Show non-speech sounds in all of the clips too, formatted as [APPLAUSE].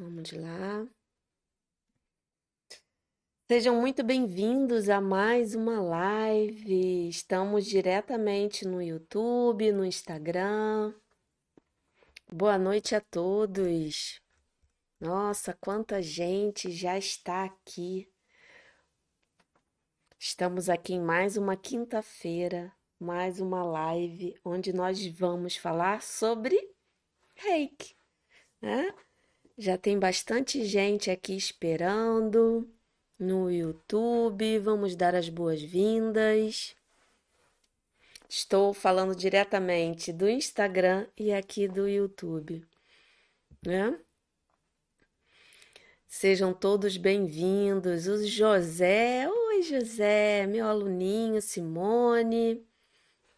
Vamos lá. Sejam muito bem-vindos a mais uma live. Estamos diretamente no YouTube, no Instagram. Boa noite a todos. Nossa, quanta gente já está aqui. Estamos aqui em mais uma quinta-feira, mais uma live onde nós vamos falar sobre reiki, né? Já tem bastante gente aqui esperando no YouTube. Vamos dar as boas-vindas. Estou falando diretamente do Instagram e aqui do YouTube, né? Sejam todos bem-vindos. O José, oi José, meu aluninho Simone,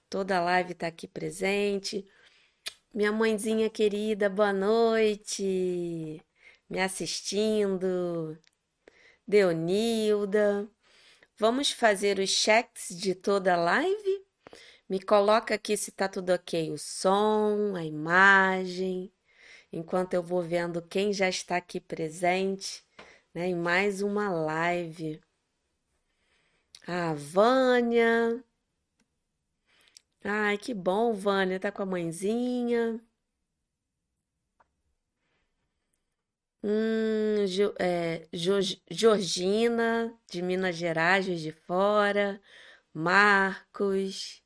toda a live está aqui presente. Minha mãezinha querida, boa noite, me assistindo. Deonilda, vamos fazer os cheques de toda a live? Me coloca aqui se tá tudo ok, o som, a imagem, enquanto eu vou vendo quem já está aqui presente, né, em mais uma live. A Vânia. Ai, que bom, Vânia, tá com a mãezinha. Hum, Jo- é, Jo- Georgina, de Minas Gerais, de Fora, Marcos,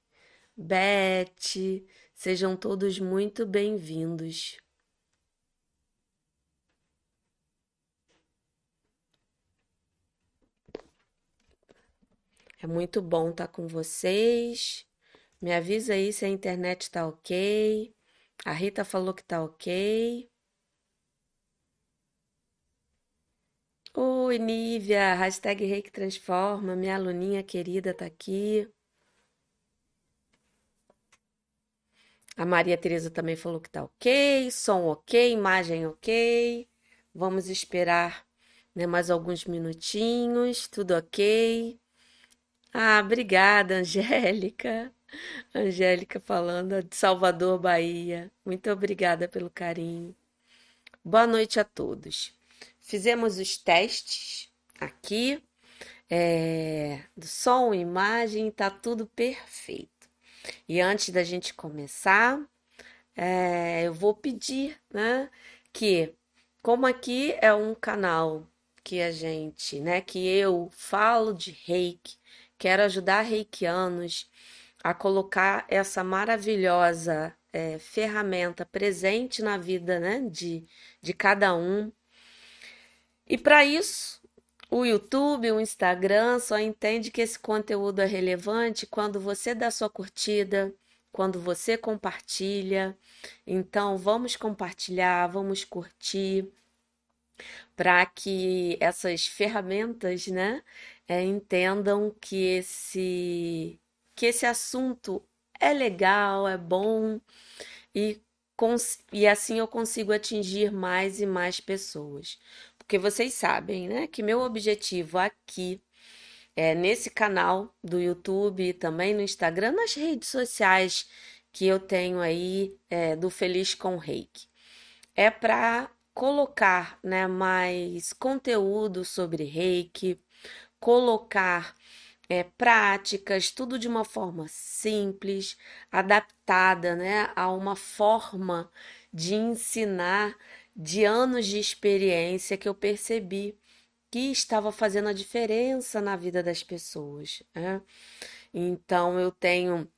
Beth, sejam todos muito bem-vindos. É muito bom estar com vocês. Me avisa aí se a internet tá ok. A Rita falou que tá ok. Oi, Nívia, hashtag Reiki Transforma, minha aluninha querida tá aqui. A Maria Tereza também falou que tá ok, som ok, imagem ok. Vamos esperar, né, mais alguns minutinhos, tudo ok. Ah, obrigada, [LAUGHS] Angélica. Angélica falando de Salvador, Bahia. Muito obrigada pelo carinho. Boa noite a todos. Fizemos os testes aqui, é, do som, imagem, tá tudo perfeito. E antes da gente começar, é, eu vou pedir, né, que, como aqui é um canal que a gente, né, que eu falo de reiki, quero ajudar reikianos a colocar essa maravilhosa é, ferramenta presente na vida, né, de, de cada um. E para isso, o YouTube, o Instagram só entende que esse conteúdo é relevante quando você dá sua curtida, quando você compartilha. Então, vamos compartilhar, vamos curtir, para que essas ferramentas, né, é, entendam que esse que esse assunto é legal, é bom e, e assim eu consigo atingir mais e mais pessoas. Porque vocês sabem, né, que meu objetivo aqui é nesse canal do YouTube também no Instagram, nas redes sociais que eu tenho aí é, do Feliz com Reiki, é para colocar, né, mais conteúdo sobre Reiki, colocar é, práticas, tudo de uma forma simples, adaptada, né, a uma forma de ensinar de anos de experiência que eu percebi que estava fazendo a diferença na vida das pessoas, né? Então eu tenho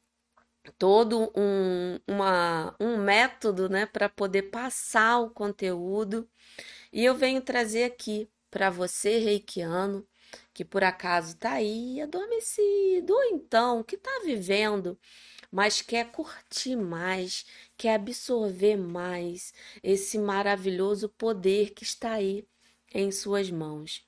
todo um, uma, um método, né, para poder passar o conteúdo e eu venho trazer aqui para você, reikiano, que por acaso está aí adormecido, ou então que está vivendo, mas quer curtir mais, quer absorver mais esse maravilhoso poder que está aí em suas mãos.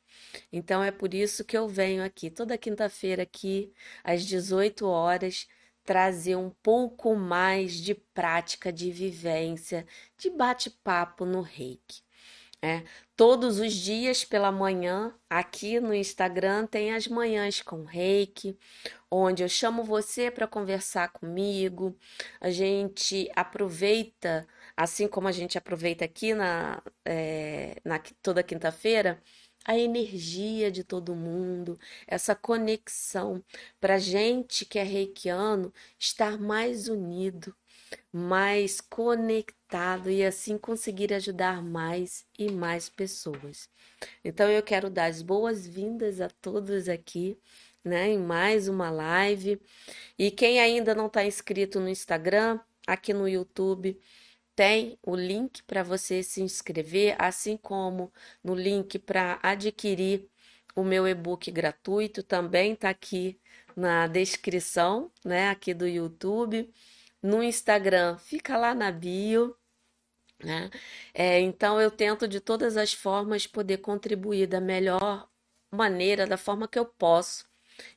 Então é por isso que eu venho aqui toda quinta-feira aqui às 18 horas trazer um pouco mais de prática de vivência, de bate-papo no Reiki. É, todos os dias pela manhã, aqui no Instagram, tem as manhãs com Reiki, onde eu chamo você para conversar comigo. A gente aproveita assim como a gente aproveita aqui na, é, na toda quinta-feira, a energia de todo mundo, essa conexão, para gente que é reikiano estar mais unido, mais conectado e assim conseguir ajudar mais e mais pessoas. Então eu quero dar as boas-vindas a todos aqui, né, em mais uma live. E quem ainda não está inscrito no Instagram, aqui no YouTube, tem o link para você se inscrever, assim como no link para adquirir o meu e-book gratuito, também está aqui na descrição, né, aqui do YouTube. No Instagram, fica lá na bio. Né? É, então, eu tento de todas as formas poder contribuir da melhor maneira, da forma que eu posso,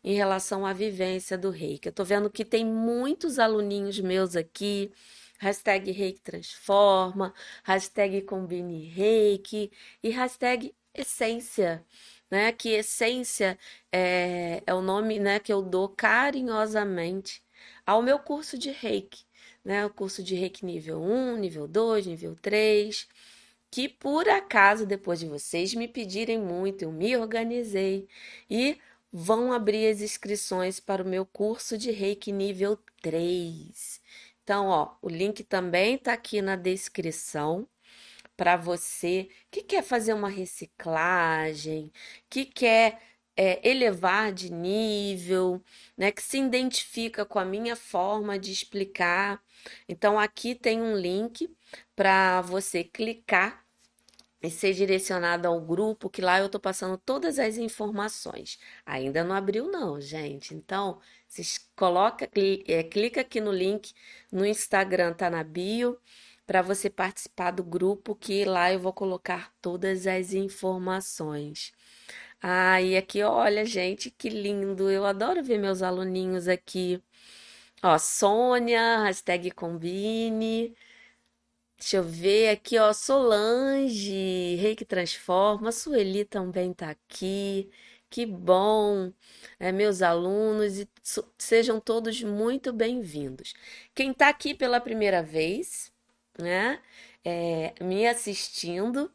em relação à vivência do reiki. Eu estou vendo que tem muitos aluninhos meus aqui, hashtag reiki transforma, hashtag combine reiki e hashtag essência, né? Que essência é, é o nome né, que eu dou carinhosamente ao meu curso de reiki, né? O curso de reiki nível 1, nível 2, nível 3 que por acaso, depois de vocês me pedirem muito, eu me organizei e vão abrir as inscrições para o meu curso de Reiki nível 3. Então, ó, o link também está aqui na descrição para você que quer fazer uma reciclagem, que quer é, elevar de nível, né, que se identifica com a minha forma de explicar. Então, aqui tem um link para você clicar e ser direcionado ao grupo, que lá eu tô passando todas as informações. Ainda não abriu, não, gente. Então, vocês coloca, é, clica aqui no link no Instagram, tá na bio, para você participar do grupo, que lá eu vou colocar todas as informações. Ah, e aqui, olha, gente, que lindo! Eu adoro ver meus aluninhos aqui. Ó, Sônia, hashtag combine. Deixa eu ver aqui, ó, Solange, Rei que Transforma, Sueli também tá aqui. Que bom, é, meus alunos, e sejam todos muito bem-vindos. Quem está aqui pela primeira vez, né, é, me assistindo,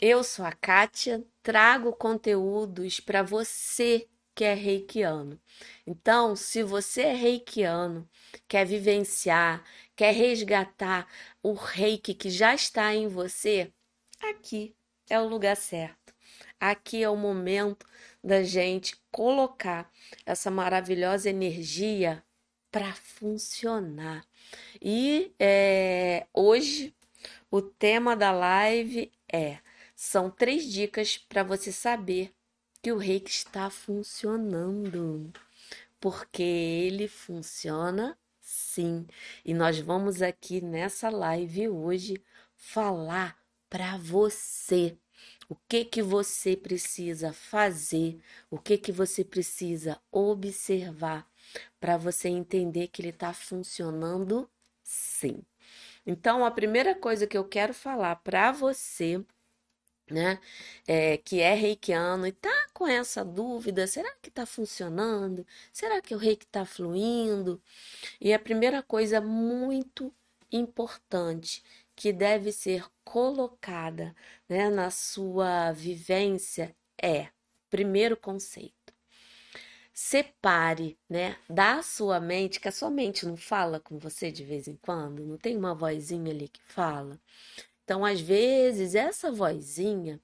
eu sou a Kátia, trago conteúdos para você que é reikiano. Então, se você é reikiano, quer vivenciar, quer resgatar o reiki que já está em você, aqui é o lugar certo. Aqui é o momento da gente colocar essa maravilhosa energia para funcionar. E é, hoje o tema da live é: são três dicas para você saber que o reiki está funcionando. Porque ele funciona sim. E nós vamos aqui nessa live hoje falar para você o que que você precisa fazer, o que que você precisa observar para você entender que ele está funcionando sim. Então, a primeira coisa que eu quero falar para você né, é, que é reikiano e tá com essa dúvida, será que tá funcionando? Será que o reiki tá fluindo? E a primeira coisa muito importante que deve ser colocada, né, na sua vivência é, primeiro conceito, separe, né, da sua mente, que a sua mente não fala com você de vez em quando, não tem uma vozinha ali que fala. Então, às vezes, essa vozinha,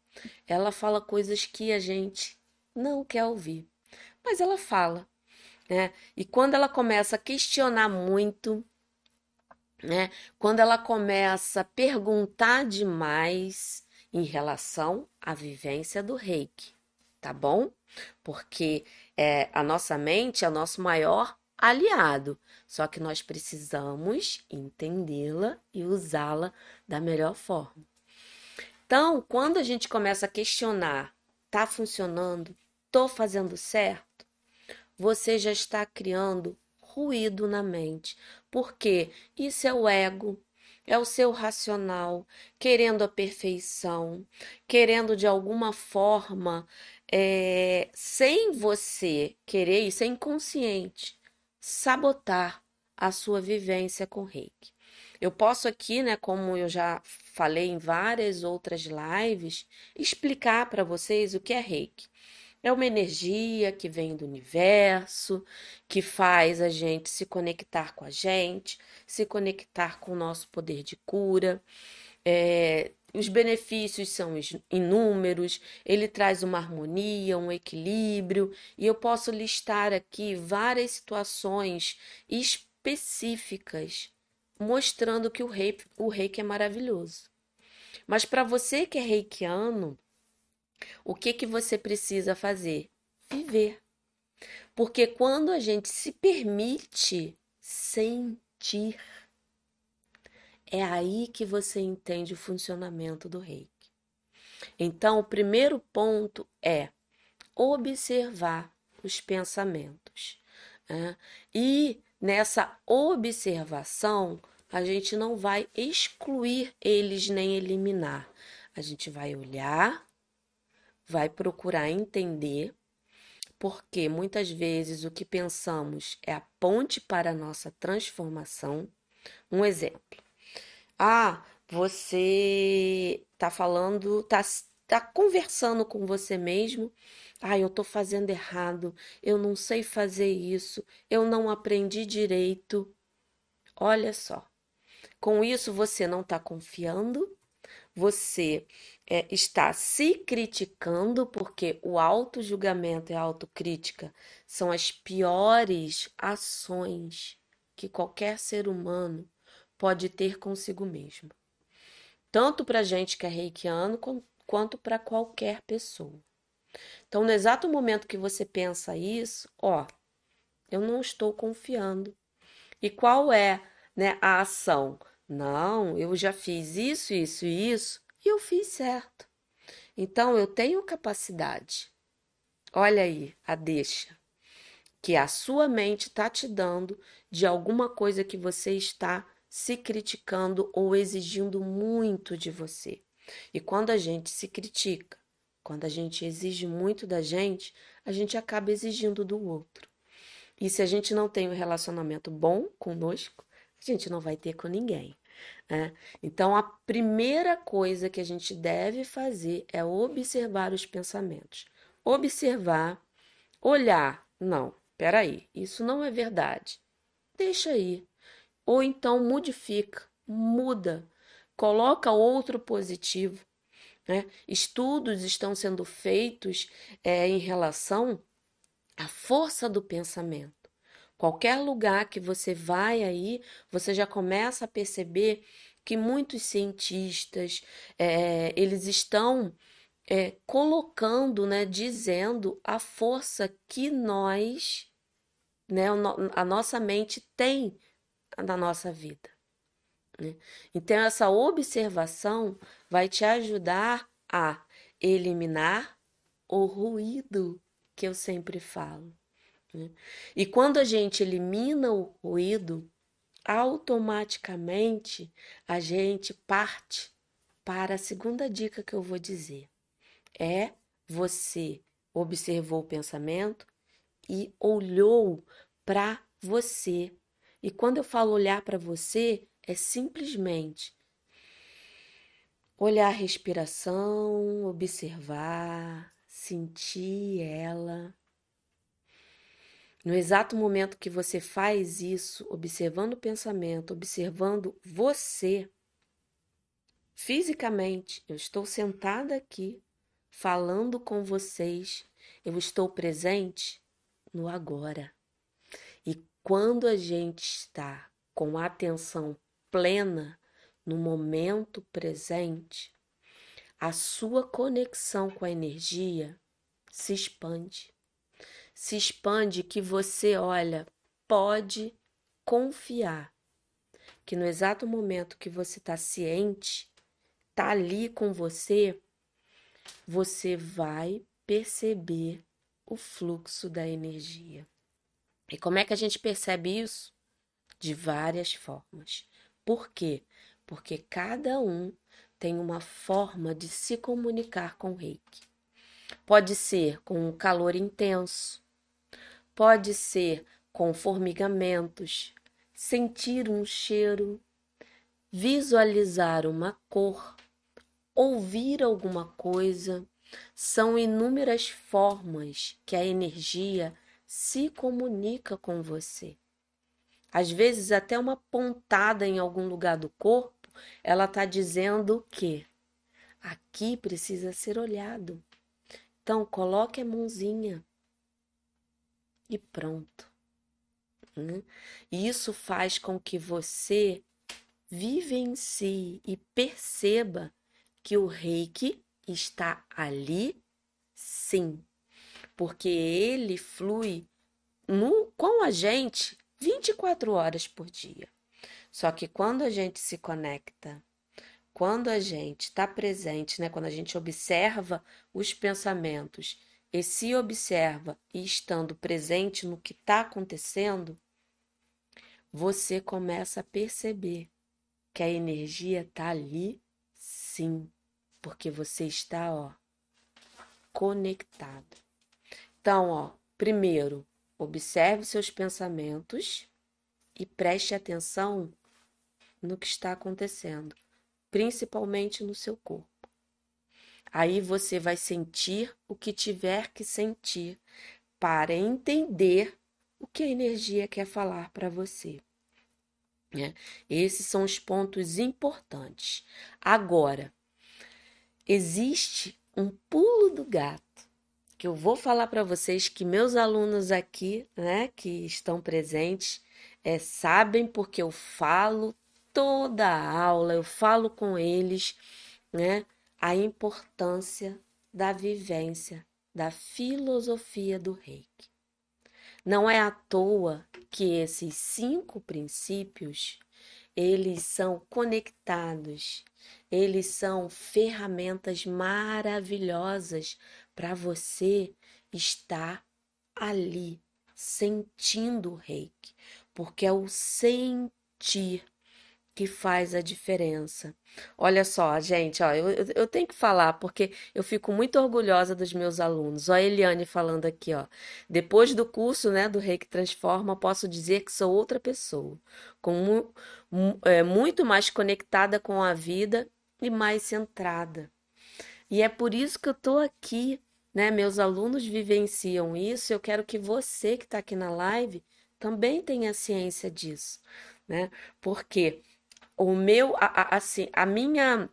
ela fala coisas que a gente não quer ouvir, mas ela fala, né? E quando ela começa a questionar muito, né? Quando ela começa a perguntar demais em relação à vivência do reiki, tá bom? Porque é, a nossa mente é o nosso maior aliado. Só que nós precisamos entendê-la e usá-la da melhor forma. Então, quando a gente começa a questionar, tá funcionando? Tô fazendo certo? Você já está criando ruído na mente. Porque isso é o ego, é o seu racional, querendo a perfeição, querendo de alguma forma, é, sem você querer, isso é inconsciente, sabotar a sua vivência com reiki. Eu posso aqui, né, como eu já falei em várias outras lives, explicar para vocês o que é reiki. É uma energia que vem do universo, que faz a gente se conectar com a gente, se conectar com o nosso poder de cura. É, os benefícios são inúmeros, ele traz uma harmonia, um equilíbrio, e eu posso listar aqui várias situações específicas mostrando que o reiki, o reiki é maravilhoso. Mas para você que é reikiano, o que que você precisa fazer? Viver. Porque quando a gente se permite sentir, é aí que você entende o funcionamento do reiki. Então, o primeiro ponto é observar os pensamentos. Né? E nessa observação, a gente não vai excluir eles nem eliminar. A gente vai olhar, vai procurar entender, porque muitas vezes o que pensamos é a ponte para a nossa transformação. Um exemplo. Ah, você tá falando, tá, tá conversando com você mesmo. Ah, eu tô fazendo errado, eu não sei fazer isso, eu não aprendi direito. Olha só. Com isso, você não está confiando, você é, está se criticando, porque o auto-julgamento e a autocrítica são as piores ações que qualquer ser humano pode ter consigo mesmo. Tanto para gente que é reikiano, quanto para qualquer pessoa. Então, no exato momento que você pensa isso, ó, eu não estou confiando. E qual é né, a ação? Não, eu já fiz isso, isso e isso e eu fiz certo. Então eu tenho capacidade. Olha aí a deixa que a sua mente está te dando de alguma coisa que você está se criticando ou exigindo muito de você. E quando a gente se critica, quando a gente exige muito da gente, a gente acaba exigindo do outro. E se a gente não tem um relacionamento bom conosco, a gente não vai ter com ninguém. Né? Então, a primeira coisa que a gente deve fazer é observar os pensamentos. Observar, olhar. Não, peraí, isso não é verdade. Deixa aí. Ou então modifica, muda, coloca outro positivo. Né? Estudos estão sendo feitos é, em relação à força do pensamento. Qualquer lugar que você vai aí, você já começa a perceber que muitos cientistas é, eles estão é, colocando, né, dizendo a força que nós, né, a nossa mente tem na nossa vida. Né? Então, essa observação vai te ajudar a eliminar o ruído que eu sempre falo. Né? E quando a gente elimina o ruído, automaticamente a gente parte para a segunda dica que eu vou dizer. É você observou o pensamento e olhou para você. E quando eu falo olhar para você, é simplesmente olhar a respiração, observar, sentir ela no exato momento que você faz isso, observando o pensamento, observando você, fisicamente, eu estou sentada aqui, falando com vocês, eu estou presente no agora. Quando a gente está com atenção plena no momento presente, a sua conexão com a energia se expande se expande que você, olha, pode confiar que no exato momento que você está ciente, está ali com você, você vai perceber o fluxo da energia. E como é que a gente percebe isso? De várias formas. Por quê? Porque cada um tem uma forma de se comunicar com o reiki. Pode ser com um calor intenso, Pode ser com formigamentos, sentir um cheiro, visualizar uma cor, ouvir alguma coisa, são inúmeras formas que a energia se comunica com você. Às vezes, até uma pontada em algum lugar do corpo, ela está dizendo que aqui precisa ser olhado. Então, coloque a mãozinha e pronto. Né? E isso faz com que você vivencie e perceba que o reiki está ali sim, porque ele flui no, com a gente 24 horas por dia. Só que quando a gente se conecta, quando a gente está presente, né, quando a gente observa os pensamentos e se observa e estando presente no que está acontecendo, você começa a perceber que a energia está ali sim, porque você está, ó, conectado. Então, ó, primeiro, observe seus pensamentos e preste atenção no que está acontecendo, principalmente no seu corpo. Aí você vai sentir o que tiver que sentir para entender o que a energia quer falar para você. Né? Esses são os pontos importantes. Agora, existe um pulo do gato que eu vou falar para vocês que meus alunos aqui, né, que estão presentes, é, sabem porque eu falo toda a aula, eu falo com eles, né, a importância da vivência, da filosofia do reiki. Não é à toa que esses cinco princípios, eles são conectados, eles são ferramentas maravilhosas para você estar ali sentindo o reiki, porque é o sentir que faz a diferença. Olha só, gente, ó, eu, eu tenho que falar porque eu fico muito orgulhosa dos meus alunos. Ó, a Eliane falando aqui, ó. Depois do curso, né, do Reiki Transforma, posso dizer que sou outra pessoa, com mu é, muito mais conectada com a vida e mais centrada. E é por isso que eu tô aqui, né? Meus alunos vivenciam isso. Eu quero que você que está aqui na live também tenha ciência disso, né? Porque o meu, a, a, assim, a minha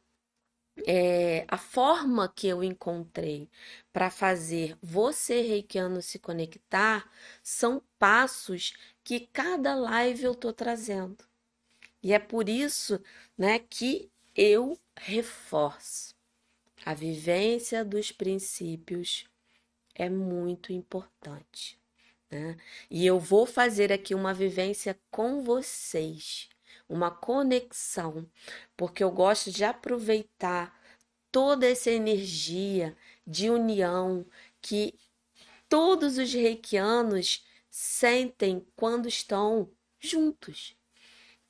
é, a forma que eu encontrei para fazer você reikiano se conectar são passos que cada live eu tô trazendo. E é por isso, né, que eu reforço. A vivência dos princípios é muito importante. Né? E eu vou fazer aqui uma vivência com vocês uma conexão, porque eu gosto de aproveitar toda essa energia de união que todos os reikianos sentem quando estão juntos.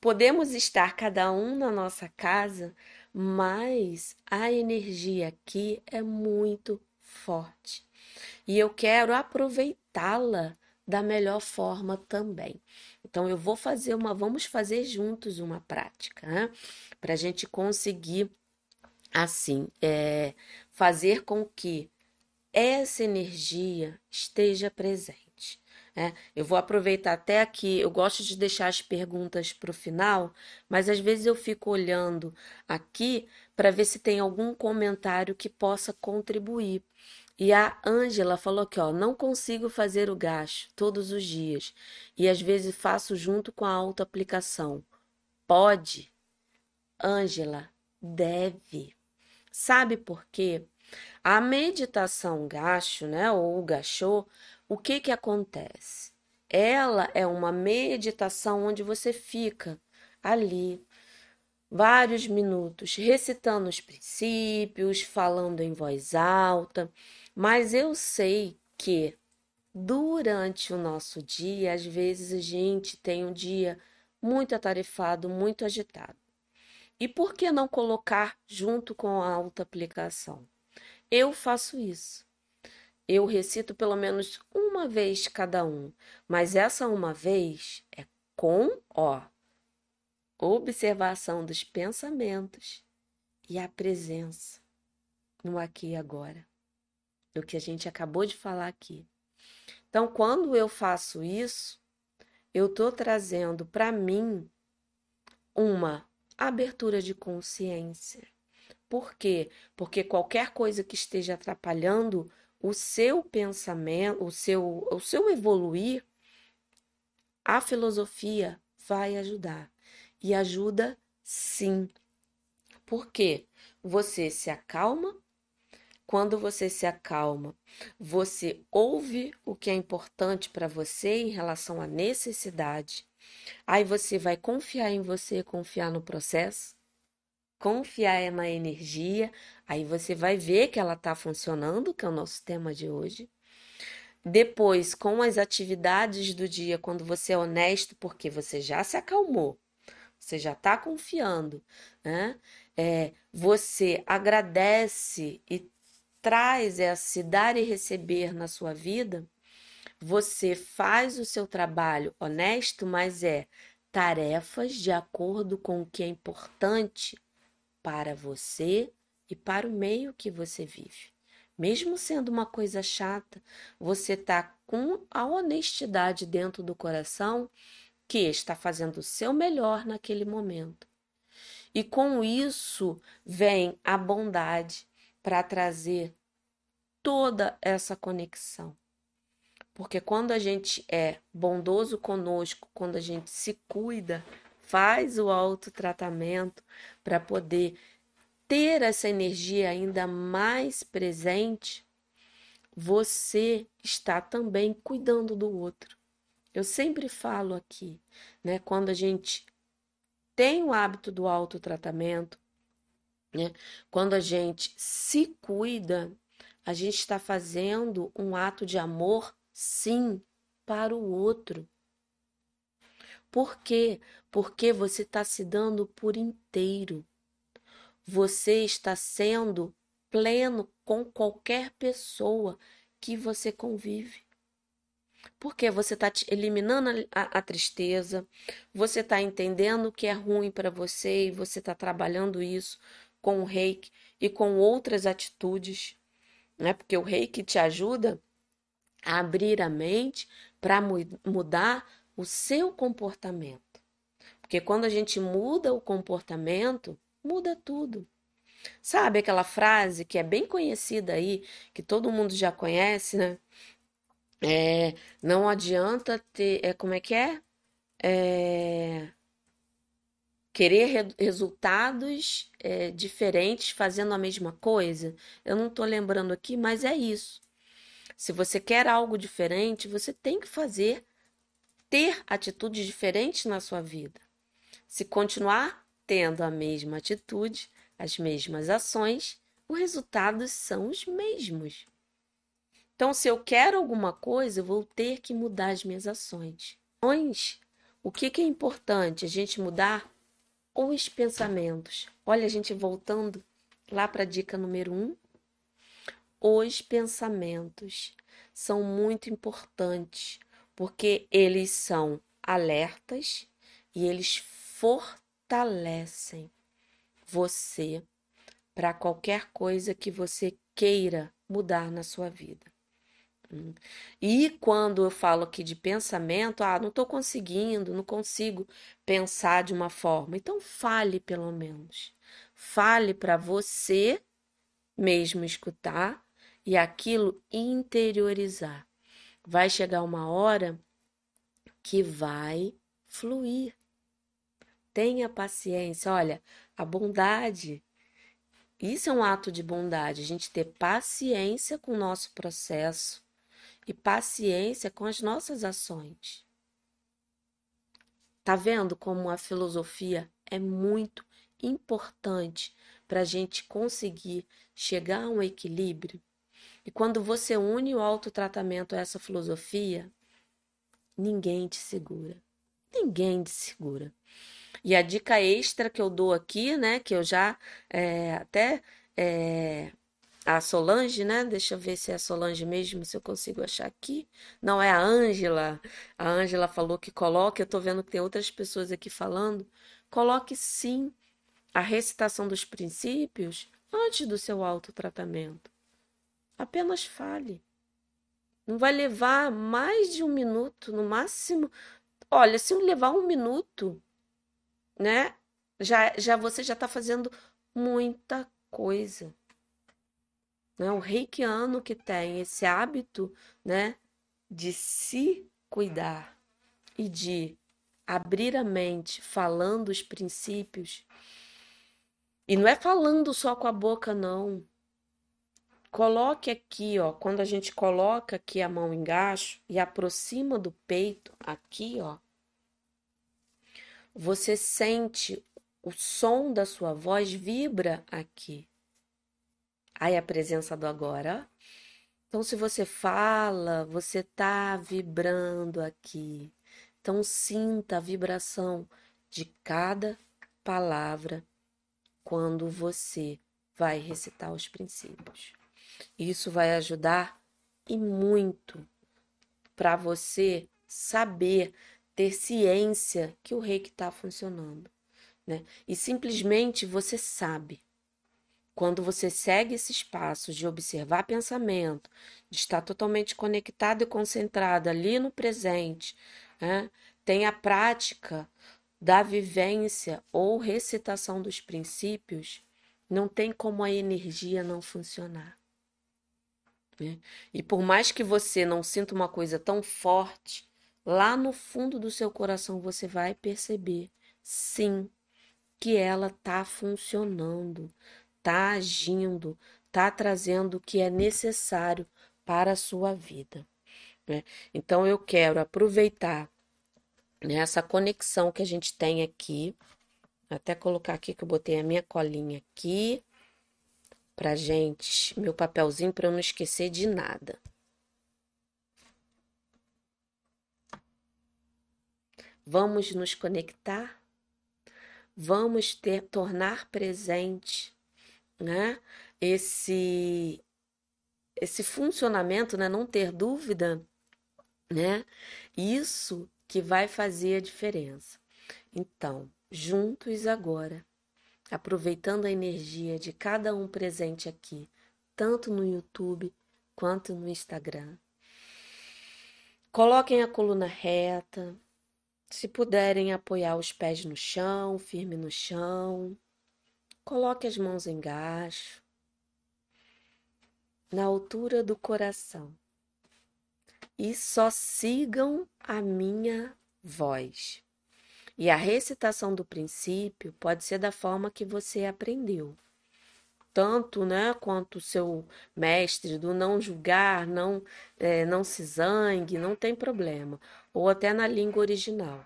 Podemos estar cada um na nossa casa, mas a energia aqui é muito forte. E eu quero aproveitá-la da melhor forma também. Então, eu vou fazer uma, vamos fazer juntos uma prática, né? Para a gente conseguir, assim, é, fazer com que essa energia esteja presente. É, eu vou aproveitar até aqui. Eu gosto de deixar as perguntas para o final, mas às vezes eu fico olhando aqui para ver se tem algum comentário que possa contribuir. E a Ângela falou que, ó, não consigo fazer o gasto todos os dias e às vezes faço junto com a autoaplicação. Pode? Ângela, deve. Sabe por quê? A meditação gacho, né, ou gachô, o que que acontece? Ela é uma meditação onde você fica ali vários minutos recitando os princípios, falando em voz alta, mas eu sei que durante o nosso dia, às vezes a gente tem um dia muito atarefado, muito agitado. E por que não colocar junto com a auto-aplicação? Eu faço isso. Eu recito pelo menos uma vez cada um, mas essa uma vez é com, ó, observação dos pensamentos e a presença no aqui e agora. O que a gente acabou de falar aqui. Então, quando eu faço isso, eu estou trazendo para mim uma abertura de consciência. Por quê? Porque qualquer coisa que esteja atrapalhando o seu pensamento, o seu, o seu evoluir, a filosofia vai ajudar. E ajuda sim. Por quê? Você se acalma. Quando você se acalma, você ouve o que é importante para você em relação à necessidade. Aí você vai confiar em você, confiar no processo, confiar na energia. Aí você vai ver que ela está funcionando, que é o nosso tema de hoje. Depois, com as atividades do dia, quando você é honesto, porque você já se acalmou, você já está confiando, né? É, você agradece e traz esse dar e receber na sua vida, você faz o seu trabalho honesto, mas é tarefas de acordo com o que é importante para você e para o meio que você vive. Mesmo sendo uma coisa chata, você está com a honestidade dentro do coração que está fazendo o seu melhor naquele momento. E com isso vem a bondade para trazer toda essa conexão. Porque quando a gente é bondoso conosco, quando a gente se cuida, faz o autotratamento para poder ter essa energia ainda mais presente, você está também cuidando do outro. Eu sempre falo aqui, né, quando a gente tem o hábito do autotratamento, né, quando a gente se cuida, a gente está fazendo um ato de amor, sim, para o outro. Por quê? Porque você está se dando por inteiro você está sendo pleno com qualquer pessoa que você convive. Porque você está eliminando a, a, tristeza, você está entendendo o que é ruim para você e você está trabalhando isso com o reiki e com outras atitudes, né? Porque o reiki te ajuda a abrir a mente para mu mudar o seu comportamento. Porque quando a gente muda o comportamento, muda tudo. Sabe aquela frase que é bem conhecida aí, que todo mundo já conhece, né? É, não adianta ter. É, como é que é? é querer re resultados é, diferentes fazendo a mesma coisa. Eu não estou lembrando aqui, mas é isso. Se você quer algo diferente, você tem que fazer, ter atitudes diferentes na sua vida. Se continuar tendo a mesma atitude, as mesmas ações, os resultados são os mesmos. Então, se eu quero alguma coisa, eu vou ter que mudar as minhas ações. O que, que é importante? A gente mudar os pensamentos. Olha, a gente voltando lá para a dica número um. Os pensamentos são muito importantes porque eles são alertas e eles fortalecem você para qualquer coisa que você queira mudar na sua vida. Hum. E quando eu falo aqui de pensamento, ah, não estou conseguindo, não consigo pensar de uma forma. Então, fale pelo menos. Fale para você mesmo escutar e aquilo interiorizar. Vai chegar uma hora que vai fluir. Tenha paciência. Olha, a bondade. Isso é um ato de bondade, a gente ter paciência com o nosso processo e paciência com as nossas ações. Tá vendo como a filosofia é muito importante para a gente conseguir chegar a um equilíbrio? E quando você une o autotratamento a essa filosofia, ninguém te segura. Ninguém te segura. E a dica extra que eu dou aqui, né, que eu já é, até é, a Solange, né? Deixa eu ver se é a Solange mesmo, se eu consigo achar aqui. Não, é a Ângela. A Ângela falou que coloca, eu tô vendo que tem outras pessoas aqui falando. coloque sim a recitação dos princípios antes do seu autotratamento. Apenas fale. Não vai levar mais de um minuto, no máximo. Olha, se levar um minuto, né? Já, já você já está fazendo muita coisa. Né? O reikiano que tem esse hábito, né, de se cuidar e de abrir a mente falando os princípios. E não é falando só com a boca, não. Coloque aqui, ó, quando a gente coloca aqui a mão embaixo e aproxima do peito, aqui, ó, você sente o som da sua voz vibra aqui. Aí a presença do agora. Então, se você fala, você tá vibrando aqui. Então, sinta a vibração de cada palavra quando você vai recitar os princípios. Isso vai ajudar e muito para você saber, ter ciência que o reiki está funcionando. Né? E simplesmente você sabe. Quando você segue esses passos de observar pensamento, de estar totalmente conectado e concentrado ali no presente, né? tem a prática da vivência ou recitação dos princípios, não tem como a energia não funcionar. Né? E por mais que você não sinta uma coisa tão forte, lá no fundo do seu coração você vai perceber, sim, que ela está funcionando, está agindo, está trazendo o que é necessário para a sua vida. Né? Então eu quero aproveitar né, essa conexão que a gente tem aqui, até colocar aqui que eu botei a minha colinha aqui, para gente, meu papelzinho para eu não esquecer de nada. Vamos nos conectar, vamos ter, tornar presente né? Esse esse funcionamento, né? Não ter dúvida, né? Isso que vai fazer a diferença. Então, juntos agora, aproveitando a energia de cada um presente aqui, tanto no YouTube quanto no Instagram. Coloquem a coluna reta, se puderem apoiar os pés no chão, firme no chão. Coloque as mãos embaixo, na altura do coração, e só sigam a minha voz. E a recitação do princípio pode ser da forma que você aprendeu. Tanto, né, quanto o seu mestre do não julgar, não, é, não se zangue, não tem problema. Ou até na língua original.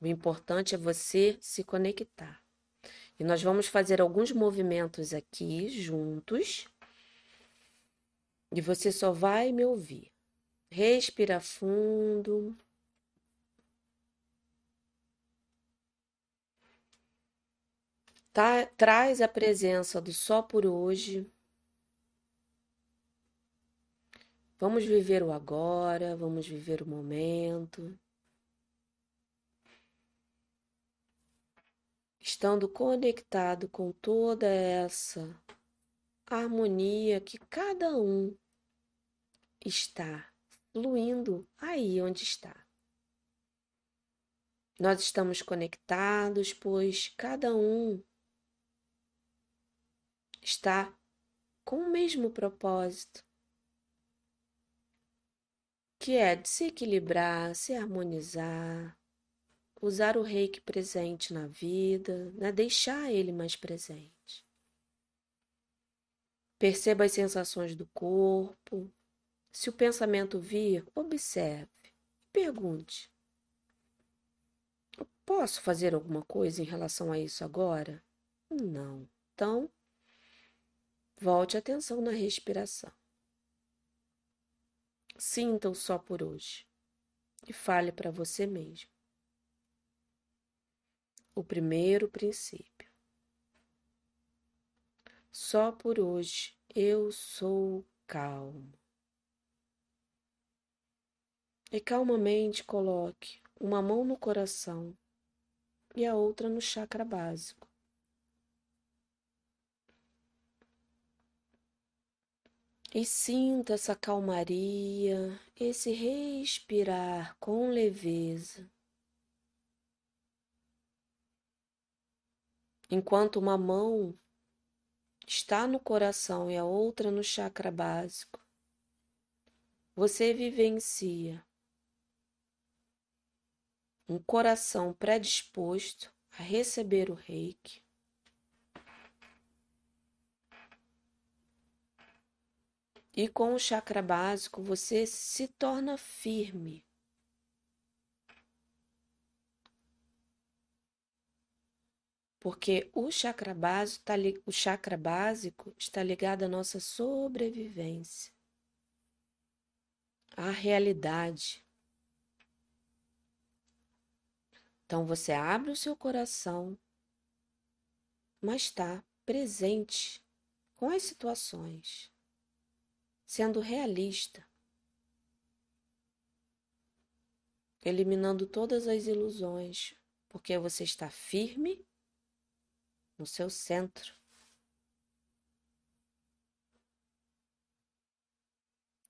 O importante é você se conectar. E nós vamos fazer alguns movimentos aqui juntos. E você só vai me ouvir. Respira fundo. Tá, traz a presença do só por hoje. Vamos viver o agora, vamos viver o momento. estando conectado com toda essa harmonia que cada um está fluindo aí onde está. Nós estamos conectados, pois cada um está com o mesmo propósito, que é de se equilibrar, se harmonizar, usar o reiki presente na vida, né? deixar ele mais presente. Perceba as sensações do corpo. Se o pensamento vir, observe. Pergunte: Posso fazer alguma coisa em relação a isso agora? Não. Então, volte atenção na respiração. Sinta-o só por hoje e fale para você mesmo o primeiro princípio. Só por hoje eu sou calmo. E calmamente coloque uma mão no coração e a outra no chakra básico. E sinta essa calmaria, esse respirar com leveza. Enquanto uma mão está no coração e a outra no chakra básico, você vivencia um coração predisposto a receber o reiki. E com o chakra básico você se torna firme. Porque o chakra, básico, tá o chakra básico está ligado à nossa sobrevivência, à realidade. Então você abre o seu coração, mas está presente com as situações, sendo realista, eliminando todas as ilusões, porque você está firme no seu centro.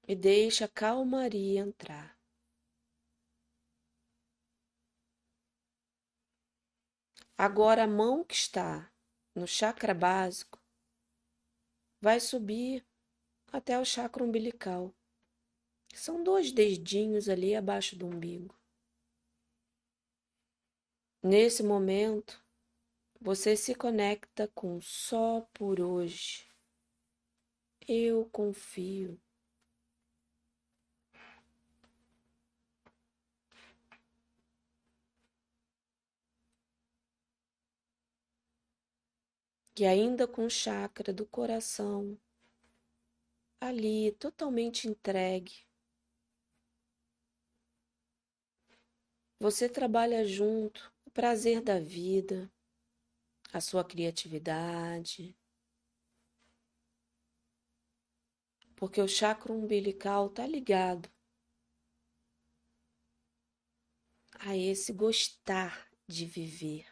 E deixa a calmaria entrar. Agora a mão que está no chakra básico vai subir até o chakra umbilical. São dois dedinhos ali abaixo do umbigo. Nesse momento, você se conecta com só por hoje. Eu confio. e ainda com o chakra do coração ali totalmente entregue. Você trabalha junto o prazer da vida, a sua criatividade, porque o chakra umbilical está ligado a esse gostar de viver.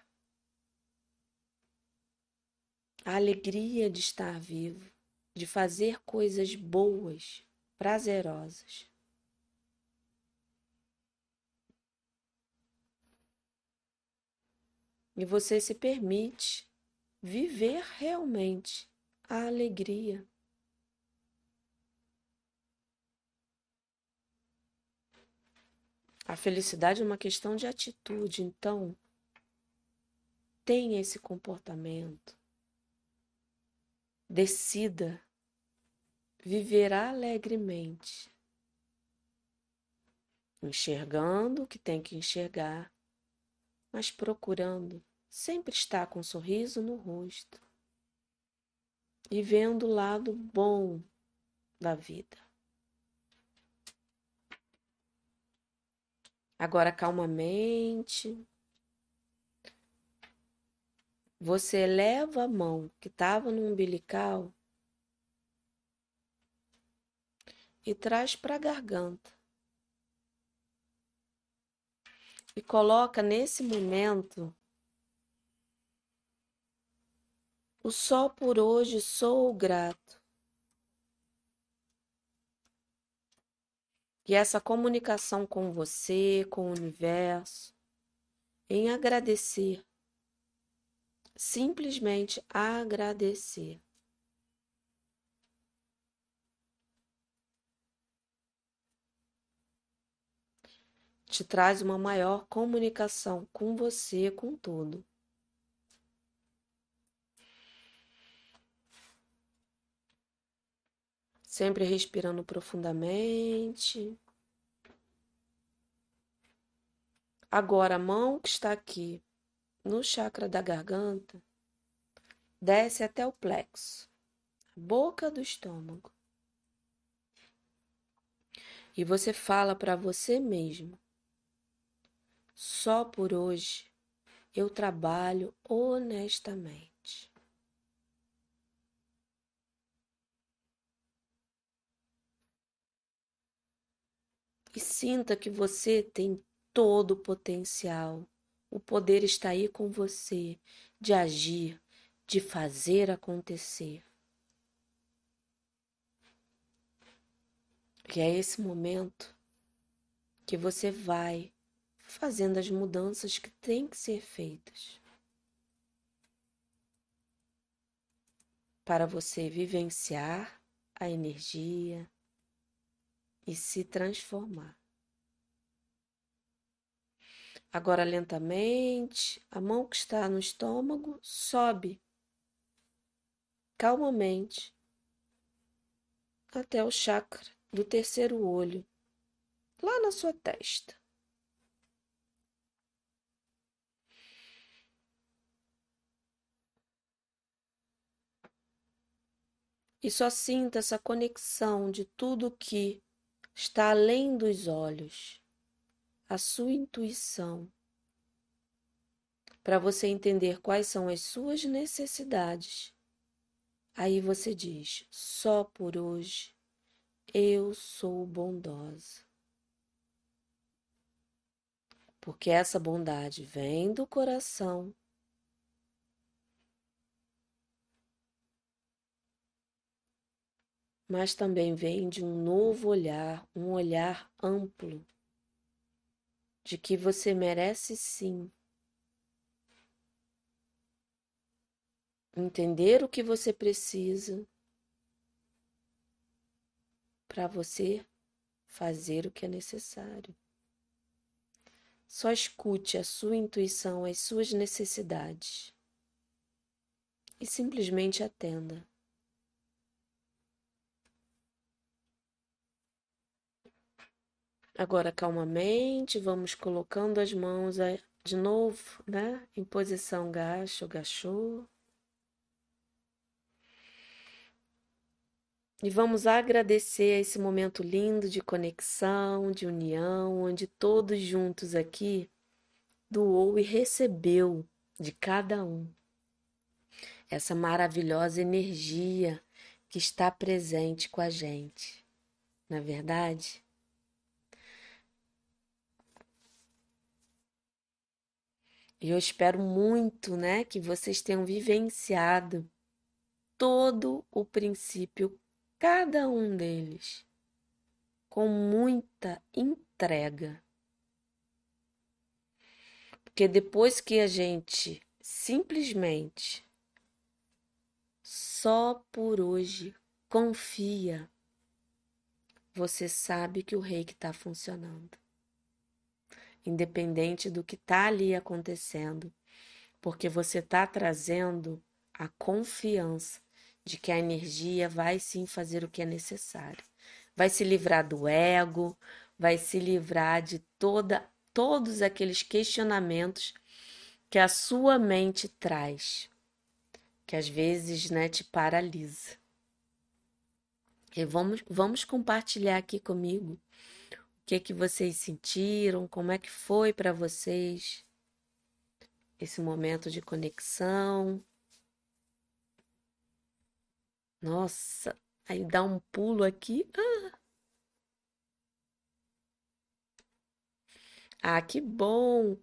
A alegria de estar vivo, de fazer coisas boas, prazerosas. E você se permite viver realmente a alegria. A felicidade é uma questão de atitude, então tenha esse comportamento decida viver alegremente, enxergando o que tem que enxergar, mas procurando sempre estar com um sorriso no rosto e vendo o lado bom da vida. Agora, calmamente, você eleva a mão que estava no umbilical e traz para a garganta. E coloca nesse momento o só por hoje sou grato. E essa comunicação com você, com o universo, em agradecer simplesmente agradecer. Te traz uma maior comunicação com você, com tudo. Sempre respirando profundamente. Agora, a mão que está aqui no chakra da garganta, desce até o plexo, boca do estômago. E você fala para você mesmo: só por hoje eu trabalho honestamente. E sinta que você tem todo o potencial o poder está aí com você de agir, de fazer acontecer. E é esse momento que você vai fazendo as mudanças que têm que ser feitas. Para você vivenciar a energia e se transformar. Agora, lentamente, a mão que está no estômago sobe calmamente até o chakra do terceiro olho, lá na sua testa. E só sinta essa conexão de tudo que está além dos olhos, a sua intuição, para você entender quais são as suas necessidades. Aí você diz: só por hoje eu sou bondosa. Porque essa bondade vem do coração mas também vem de um novo olhar, um olhar amplo, de que você merece sim entender o que você precisa para você fazer o que é necessário. Só escute a sua intuição, as suas necessidades e simplesmente atenda. Agora, calmamente, vamos colocando as mãos de novo, né? Em posição gacho, gachô. E vamos agradecer esse momento lindo de conexão, de união, onde todos juntos aqui doou e recebeu de cada um essa maravilhosa energia que está presente com a gente. Na é verdade, E eu espero muito, né, que vocês tenham vivenciado todo o princípio, cada um deles, com muita entrega. Porque depois que a gente simplesmente só por hoje confia, você sabe que o reiki está funcionando independente do que está ali acontecendo, porque você está trazendo a confiança de que a energia vai sim fazer o que é necessário. Vai se livrar do ego, vai se livrar de toda todos aqueles questionamentos que a sua mente traz, que às vezes, né, te paralisa. E vamos, vamos compartilhar aqui comigo que que vocês sentiram, como é que foi para vocês esse momento de conexão. Nossa, aí dá um pulo aqui. Ah, ah que bom!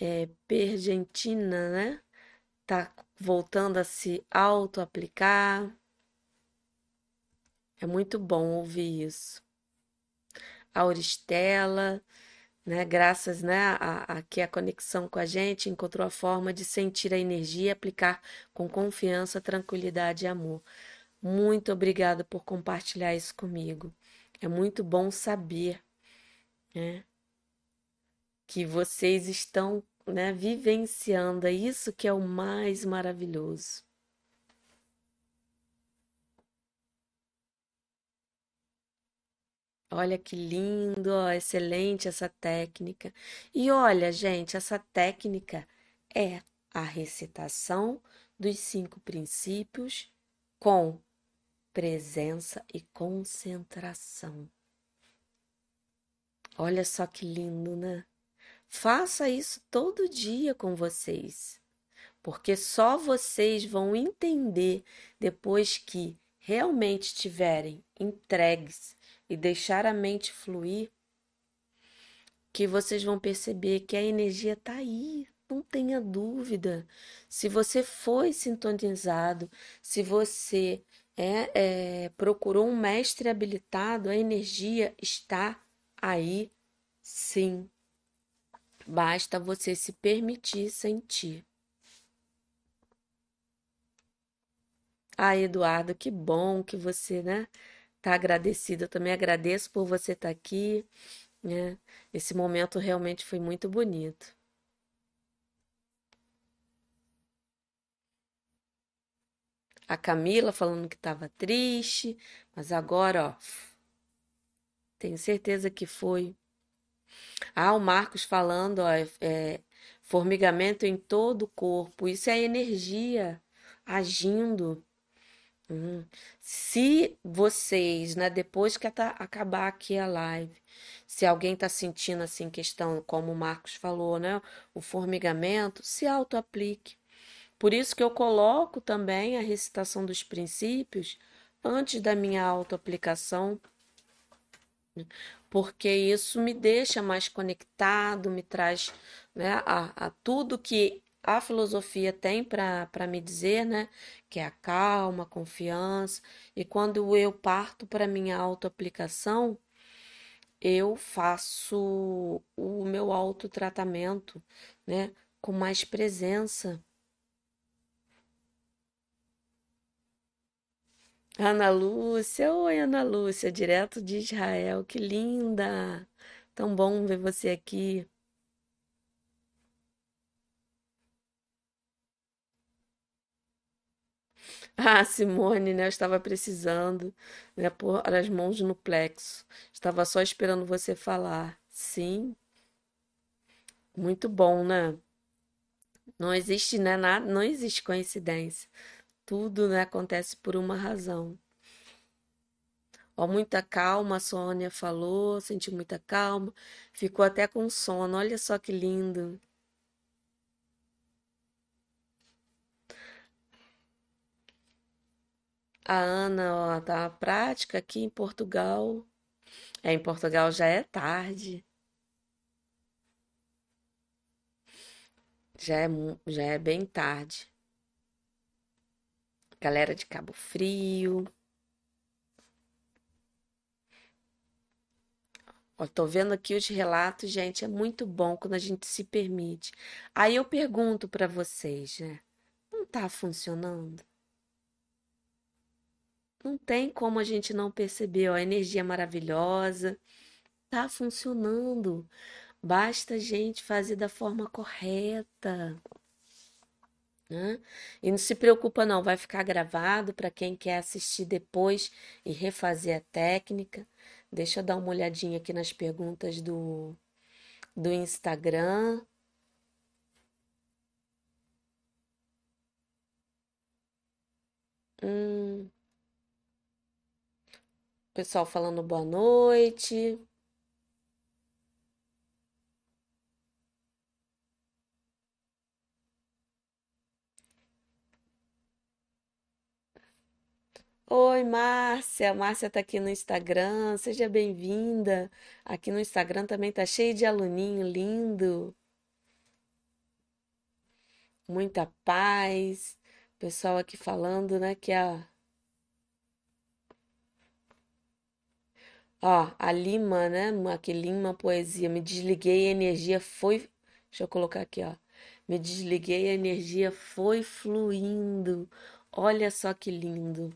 É, Pergentina, né? Tá voltando a se auto-aplicar. É muito bom ouvir isso. Auristela, né? Graças, né, a, a que a conexão com a gente encontrou a forma de sentir a energia e aplicar com confiança, tranquilidade e amor. Muito obrigada por compartilhar isso comigo. É muito bom saber, né, que vocês estão, né, vivenciando. Isso que é o mais maravilhoso. Olha que lindo, ó, excelente essa técnica. E olha, gente, essa técnica é a recitação dos cinco princípios com presença e concentração. Olha só que lindo, né? Faça isso todo dia com vocês, porque só vocês vão entender depois que realmente estiverem entregues e deixar a mente fluir, que vocês vão perceber que a energia está aí, não tenha dúvida. Se você foi sintonizado, se você é, é, procurou um mestre habilitado, a energia está aí, sim. Basta você se permitir sentir. Ah, Eduardo, que bom que você, né, tá agradecido. Eu também agradeço por você estar aqui, né? Esse momento realmente foi muito bonito. A Camila falando que estava triste, mas agora, ó, tenho certeza que foi. Ah, o Marcos falando, ó, é, formigamento em todo o corpo. Isso é energia agindo. Uhum. Se vocês, né, depois que acabar aqui a live, se alguém está sentindo assim questão, como o Marcos falou, né, o formigamento, se auto-aplique. Por isso que eu coloco também a recitação dos princípios antes da minha auto-aplicação, porque isso me deixa mais conectado, me traz né, a, a tudo que a filosofia tem para me dizer, né? Que é a calma, a confiança. E quando eu parto para minha autoaplicação, eu faço o meu autotratamento, né? Com mais presença. Ana Lúcia, oi Ana Lúcia, direto de Israel, que linda! Tão bom ver você aqui. Ah, Simone, né? Eu estava precisando, né? Pôr as mãos no plexo. Estava só esperando você falar. Sim, muito bom, né? Não existe, né? Nada, não existe coincidência. Tudo, né, acontece por uma razão. Ó, muita calma, a Sônia falou, senti muita calma, ficou até com sono. Olha só que lindo. A Ana, ó, tá na prática aqui em Portugal. É, em Portugal já é tarde. Já é, já é bem tarde. Galera de Cabo Frio. Ó, tô vendo aqui os relatos, gente, é muito bom quando a gente se permite. Aí eu pergunto para vocês, né? Não tá funcionando? Não tem como a gente não perceber, ó, a energia maravilhosa. Tá funcionando. Basta a gente fazer da forma correta, né? E não se preocupa não, vai ficar gravado para quem quer assistir depois e refazer a técnica. Deixa eu dar uma olhadinha aqui nas perguntas do, do Instagram. Hum, pessoal falando boa noite. Oi, Márcia. Márcia tá aqui no Instagram. Seja bem-vinda. Aqui no Instagram também tá cheio de aluninho lindo. Muita paz. Pessoal aqui falando, né, que a, ó, a Lima, né, aqui Lima Poesia, me desliguei, a energia foi, deixa eu colocar aqui, ó. Me desliguei, a energia foi fluindo. Olha só que lindo.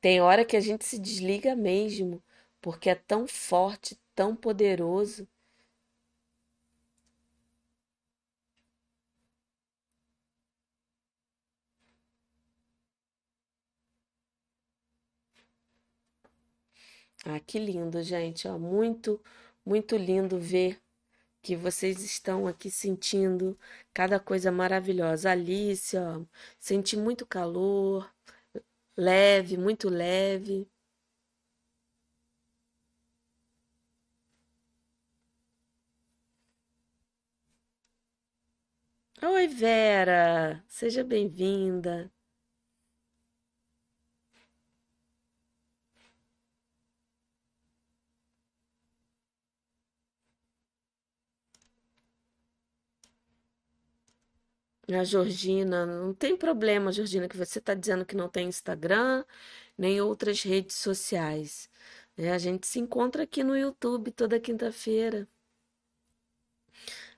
Tem hora que a gente se desliga mesmo, porque é tão forte, tão poderoso. Ah, que lindo, gente, ó, muito, muito lindo ver que vocês estão aqui sentindo cada coisa maravilhosa. Alice, ó, senti muito calor, leve, muito leve. Oi, Vera, seja bem-vinda. A Georgina, não tem problema, Georgina, que você está dizendo que não tem Instagram, nem outras redes sociais. né? a gente se encontra aqui no YouTube toda quinta-feira.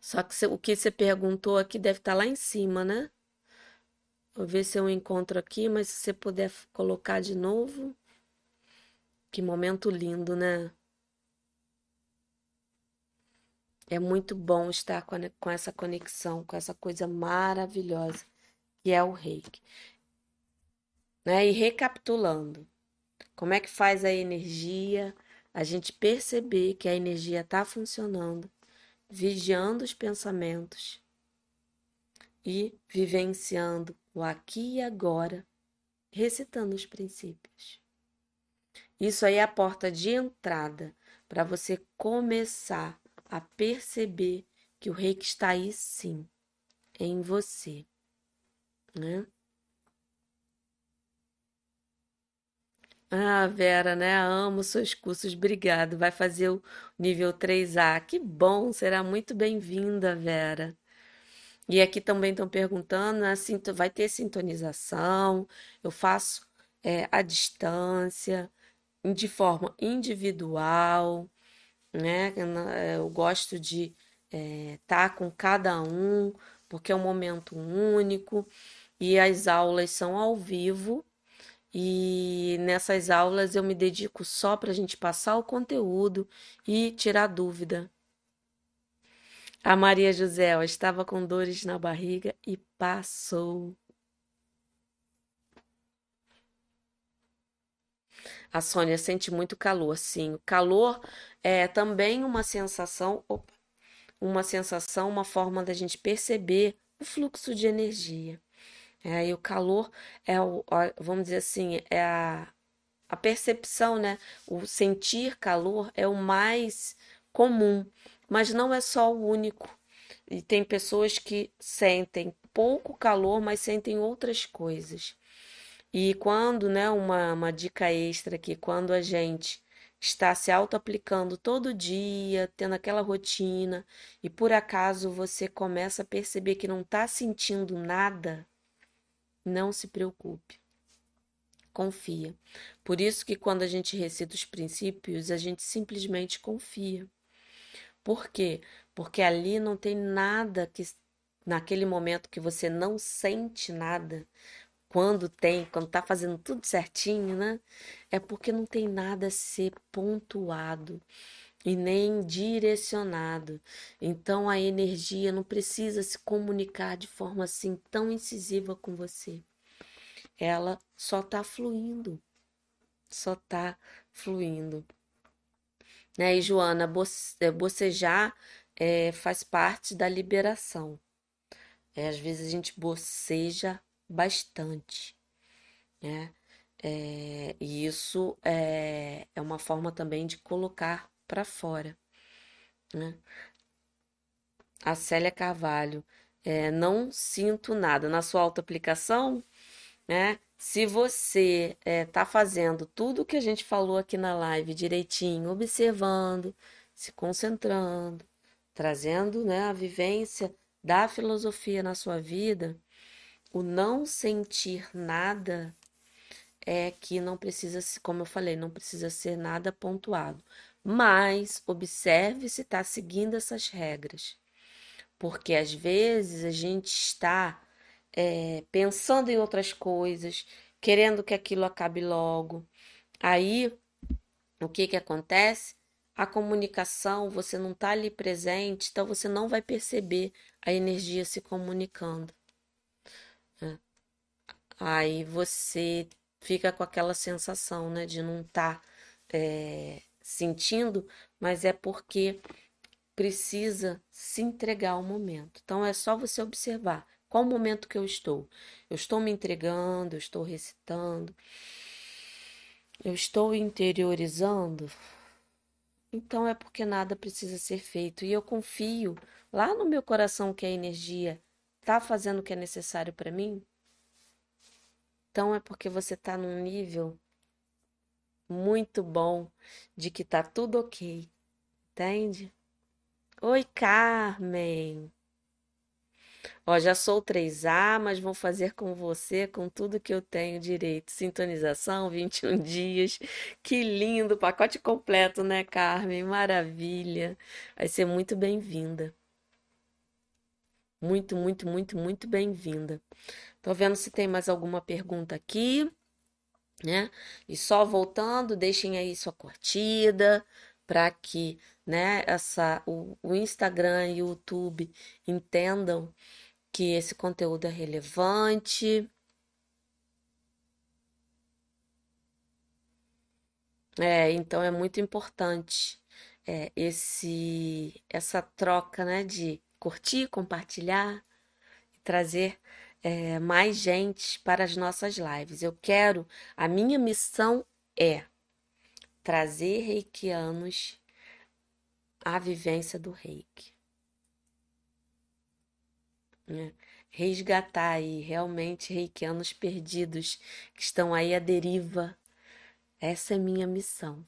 Só que cê- o que você perguntou aqui deve estar lá em cima, né? Vou ver se eu encontro aqui, mas se você puder colocar de novo. Que momento lindo, né? É muito bom estar com essa conexão, com essa coisa maravilhosa que é o reiki, né? E recapitulando, como é que faz a energia, a gente perceber que a energia está funcionando, vigiando os pensamentos e vivenciando o aqui e agora, recitando os princípios. Isso aí é a porta de entrada para você começar a perceber que o reiki está aí sim, em você, né? Ah, Vera, né? Amo seus cursos, obrigado. Vai fazer o nível 3A. Que bom, será muito bem-vinda, Vera. E aqui também estão perguntando, sinto- vai ter sintonização, eu faço é, à distância, de forma individual, né? É, eu gosto de estar com cada um, porque é um momento único, e as aulas são ao vivo. E nessas aulas eu me dedico só para a gente passar o conteúdo e tirar dúvida. A Maria José, estava com dores na barriga e passou. A Sônia sente muito calor, sim. O calor é também uma sensação, opa, uma sensação, uma forma da gente perceber o fluxo de energia. É, e o calor é o, vamos dizer assim, é a, a percepção, né? O sentir calor é o mais comum, mas não é só o único. E tem pessoas que sentem pouco calor, mas sentem outras coisas. E quando, né, uma, uma dica extra aqui, quando a gente está se auto-aplicando todo dia, tendo aquela rotina, e por acaso você começa a perceber que não está sentindo nada, não se preocupe, confia. Por isso que quando a gente recita os princípios, a gente simplesmente confia. Por quê? Porque ali não tem nada que, naquele momento que você não sente nada, quando tem, quando tá fazendo tudo certinho, né? É porque não tem nada a ser pontuado e nem direcionado. Então a energia não precisa se comunicar de forma assim tão incisiva com você. Ela só tá fluindo, só tá fluindo. Né? E Joana, eh, bocejar eh, faz parte da liberação. É, às vezes a gente boceja bastante, né? É, e isso é, é uma forma também de colocar para fora, né? A Célia Carvalho, é, não sinto nada. Na sua autoaplicação, né? Se você está fazendo tudo o que a gente falou aqui na live direitinho, observando, se concentrando, trazendo, né, a vivência da filosofia na sua vida, o não sentir nada é que não precisa, como eu falei, não precisa ser nada pontuado. Mas observe se está seguindo essas regras, porque às vezes a gente está é, pensando em outras coisas, querendo que aquilo acabe logo. Aí, o que que acontece? A comunicação, você não está ali presente, então você não vai perceber a energia se comunicando. Aí você fica com aquela sensação, né, de não estar sentindo, mas é porque precisa se entregar ao momento. Então é só você observar qual o momento que eu estou. Eu estou me entregando, eu estou recitando, eu estou interiorizando. Então é porque nada precisa ser feito e eu confio lá no meu coração que a energia está fazendo o que é necessário para mim. Então é porque você está num nível muito bom de que tá tudo ok, entende? Oi, Carmen. Ó, já sou 3A, mas vou fazer com você com tudo que eu tenho direito. Sintonização, [LAUGHS] 21 dias. Que lindo, pacote completo, né, Carmen? Maravilha. Vai ser muito bem-vinda. Muito, muito, muito, muito bem-vinda. Tô vendo se tem mais alguma pergunta aqui, né? E só voltando, deixem aí sua curtida para que, né, essa o, o Instagram e o YouTube entendam que esse conteúdo é relevante. É, então é muito importante é, esse essa troca, né, de curtir, compartilhar, trazer é, mais gente para as nossas lives. Eu quero, a minha missão é trazer reikianos à vivência do reiki. Né? Resgatar aí realmente reikianos perdidos que estão aí à deriva. Essa é minha missão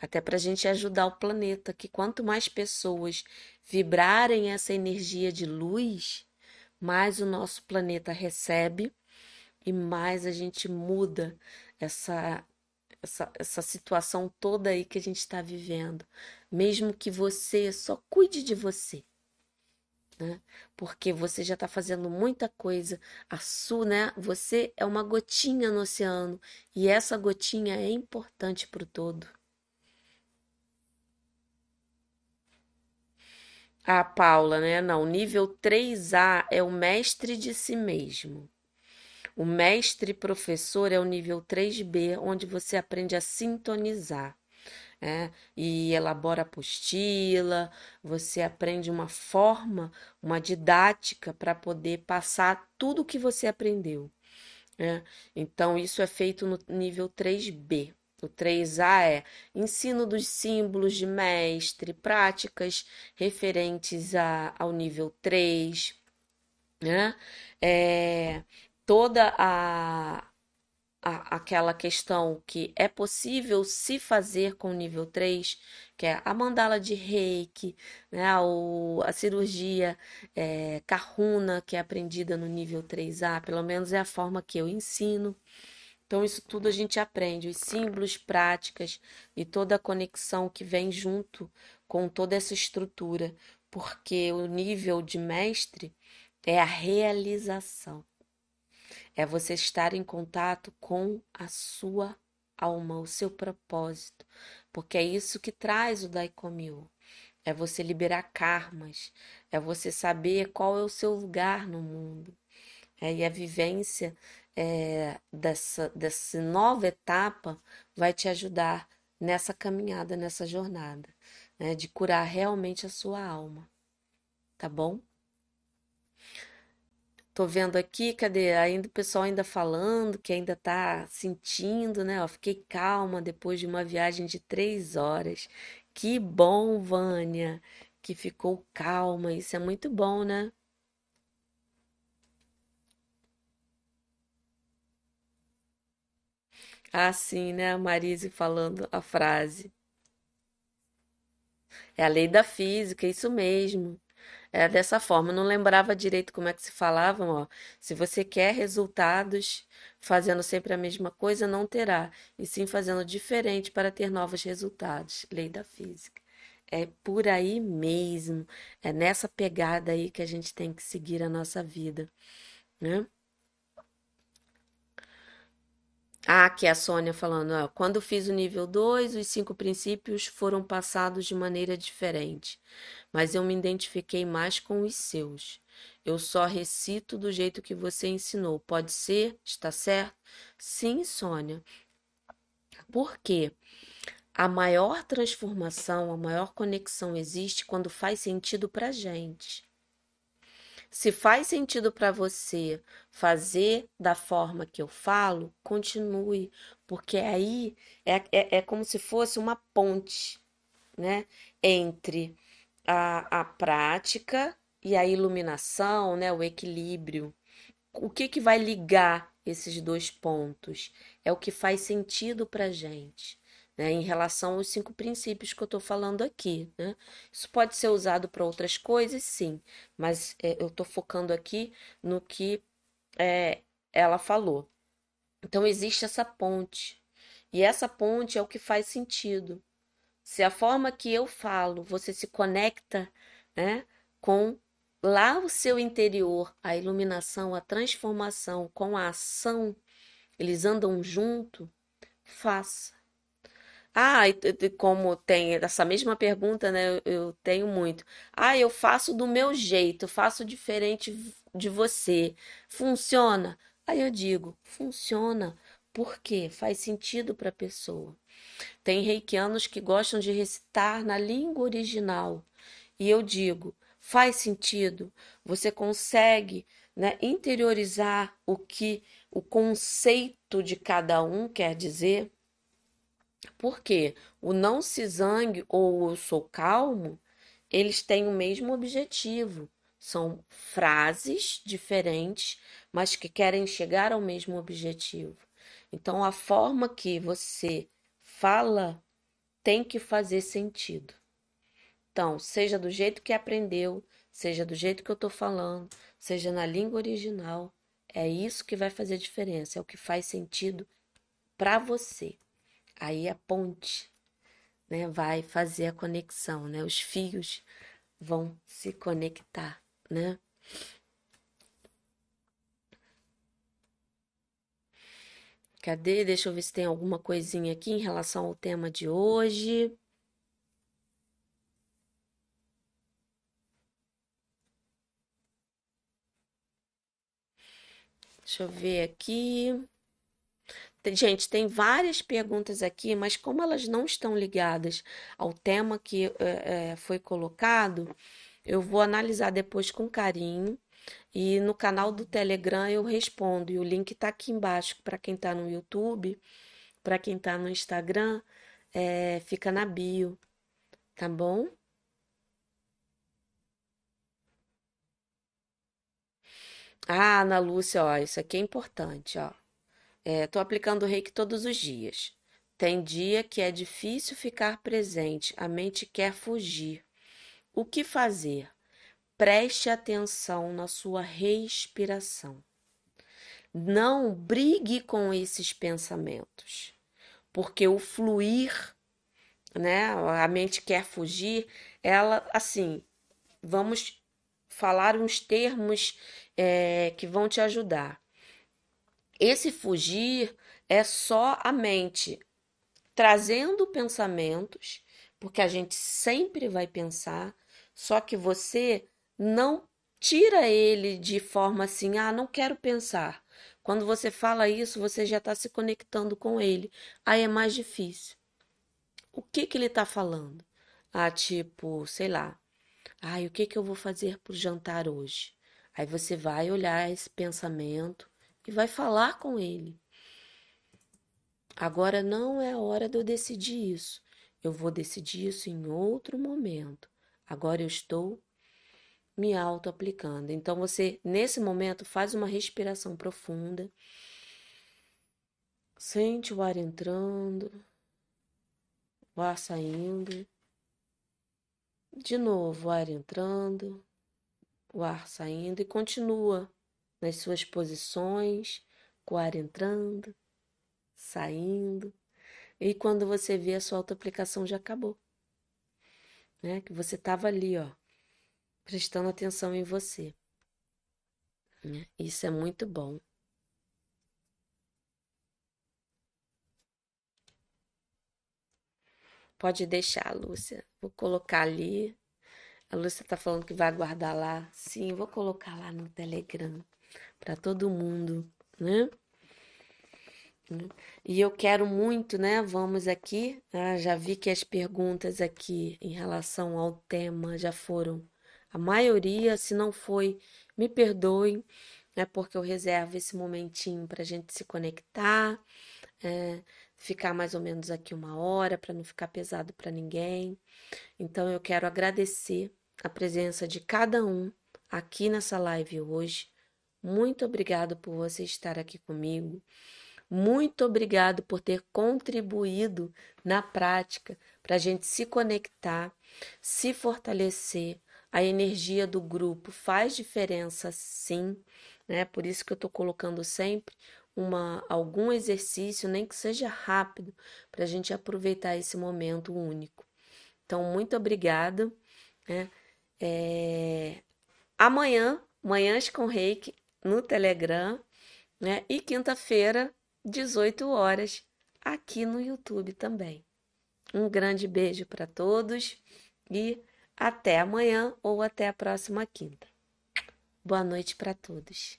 até para a gente ajudar o planeta, que quanto mais pessoas vibrarem essa energia de luz, mais o nosso planeta recebe e mais a gente muda essa, essa, essa situação toda aí que a gente está vivendo. Mesmo que você só cuide de você. Né? Porque você já está fazendo muita coisa. A sua, né? Você é uma gotinha no oceano e essa gotinha é importante para o todo. A Paula, né? Não, nível 3A é o mestre de si mesmo. O mestre professor é o nível 3B, onde você aprende a sintonizar. É, e elabora apostila, você aprende uma forma, uma didática para poder passar tudo o que você aprendeu. É, então, isso é feito no nível 3B. O 3A é ensino dos símbolos de mestre, práticas referentes a, ao nível 3, né? É, toda a, a, aquela questão que é possível se fazer com o nível 3, que é a mandala de reiki, né? O, a cirurgia é, Kahuna, que é aprendida no nível 3A, pelo menos é a forma que eu ensino. Então, isso tudo a gente aprende, os símbolos, práticas e toda a conexão que vem junto com toda essa estrutura, porque o nível de mestre é a realização, é você estar em contato com a sua alma, o seu propósito, porque é isso que traz o Daikomyo. É você liberar karmas, é você saber qual é o seu lugar no mundo. É, e a vivência é, dessa, dessa nova etapa vai te ajudar nessa caminhada, nessa jornada, né, de curar realmente a sua alma, tá bom? Tô vendo aqui, cadê? Ainda o pessoal ainda falando, que ainda tá sentindo, né? Ó, fiquei calma depois de uma viagem de três horas. Que bom, Vânia, que ficou calma. Isso é muito bom, né? Ah, sim, né? A Marise falando a frase. É a lei da física, isso mesmo. É dessa forma. Não lembrava direito como é que se falavam, ó. Se você quer resultados fazendo sempre a mesma coisa, não terá, e sim fazendo diferente para ter novos resultados. Lei da física. É por aí mesmo. É nessa pegada aí que a gente tem que seguir a nossa vida, né? Ah, aqui é a Sônia falando, ó, quando fiz o nível 2, os cinco princípios foram passados de maneira diferente, mas eu me identifiquei mais com os seus. Eu só recito do jeito que você ensinou. Pode ser? Está certo? Sim, Sônia. Por quê? A maior transformação, a maior conexão existe quando faz sentido para gente. Se faz sentido para você fazer da forma que eu falo, continue, porque aí é, é, é como se fosse uma ponte, né? Entre a, a prática e a iluminação, né? O equilíbrio. O que, que vai ligar esses dois pontos? É o que faz sentido para gente. Né, em relação aos cinco princípios que eu estou falando aqui. Né? Isso pode ser usado para outras coisas, sim, mas é, eu estou focando aqui no que é, ela falou. Então, existe essa ponte, e essa ponte é o que faz sentido. Se a forma que eu falo, você se conecta né, com lá o seu interior, a iluminação, a transformação com a ação, eles andam junto, faça. Ah, como tem essa mesma pergunta, né? Eu tenho muito. Ah, eu faço do meu jeito, faço diferente de você. Funciona? Aí eu digo, funciona. Por quê? Faz sentido para a pessoa. Tem reikianos que gostam de recitar na língua original. E eu digo, faz sentido? Você consegue né, interiorizar o que o conceito de cada um quer dizer? Porque o não se zangue ou o sou calmo, eles têm o mesmo objetivo. São frases diferentes, mas que querem chegar ao mesmo objetivo. Então, a forma que você fala tem que fazer sentido. Então, seja do jeito que aprendeu, seja do jeito que eu estou falando, seja na língua original, é isso que vai fazer diferença, é o que faz sentido para você. Aí a ponte, né, vai fazer a conexão, né? Os fios vão se conectar, né? Cadê? Deixa eu ver se tem alguma coisinha aqui em relação ao tema de hoje. Deixa eu ver aqui. Gente, tem várias perguntas aqui, mas como elas não estão ligadas ao tema que é, foi colocado, eu vou analisar depois com carinho. E no canal do Telegram eu respondo. E o link está aqui embaixo para quem está no YouTube, para quem está no Instagram, é, fica na bio, tá bom? Ah, Ana Lúcia, ó, isso aqui é importante, ó. É, tô aplicando o reiki todos os dias. Tem dia que é difícil ficar presente, a mente quer fugir. O que fazer? Preste atenção na sua respiração. Não brigue com esses pensamentos, porque o fluir, né? A mente quer fugir, ela, assim, vamos falar uns termos é, que vão te ajudar. Esse fugir é só a mente trazendo pensamentos, porque a gente sempre vai pensar, só que você não tira ele de forma assim, ah, não quero pensar. Quando você fala isso, você já está se conectando com ele. Aí é mais difícil. O que que ele está falando? Ah, tipo, sei lá. Ah, o que que eu vou fazer para o jantar hoje? Aí você vai olhar esse pensamento e vai falar com ele. Agora não é a hora de eu decidir isso. Eu vou decidir isso em outro momento. Agora eu estou me auto-aplicando. Então, você, nesse momento, faz uma respiração profunda. Sente o ar entrando, o ar saindo. De novo, o ar entrando, o ar saindo e continua nas suas posições, com o ar entrando, saindo. E quando você vê a sua auto-aplicação já acabou. Né? Que você estava ali, ó, prestando atenção em você. Né? Isso é muito bom. Pode deixar, Lúcia. Vou colocar ali. A Lúcia está falando que vai guardar lá. Sim, vou colocar lá no Telegram para todo mundo, né? E eu quero muito, né? Vamos aqui. Ah, já vi que as perguntas aqui em relação ao tema já foram a maioria, se não foi, me perdoem, é porque eu reservo esse momentinho para a gente se conectar, é, ficar mais ou menos aqui uma hora para não ficar pesado para ninguém. Então eu quero agradecer a presença de cada um aqui nessa live hoje. Muito obrigado por você estar aqui comigo. Muito obrigado por ter contribuído na prática para a gente se conectar, se fortalecer. A energia do grupo faz diferença, sim, né? Por isso que eu estou colocando sempre uma, algum exercício, nem que seja rápido, para a gente aproveitar esse momento único. Então, muito obrigada. Né? É... Amanhã, Manhãs com Reiki, no Telegram, né? E quinta-feira, 18 horas, aqui no YouTube também. Um grande beijo para todos e até amanhã ou até a próxima quinta. Boa noite para todos.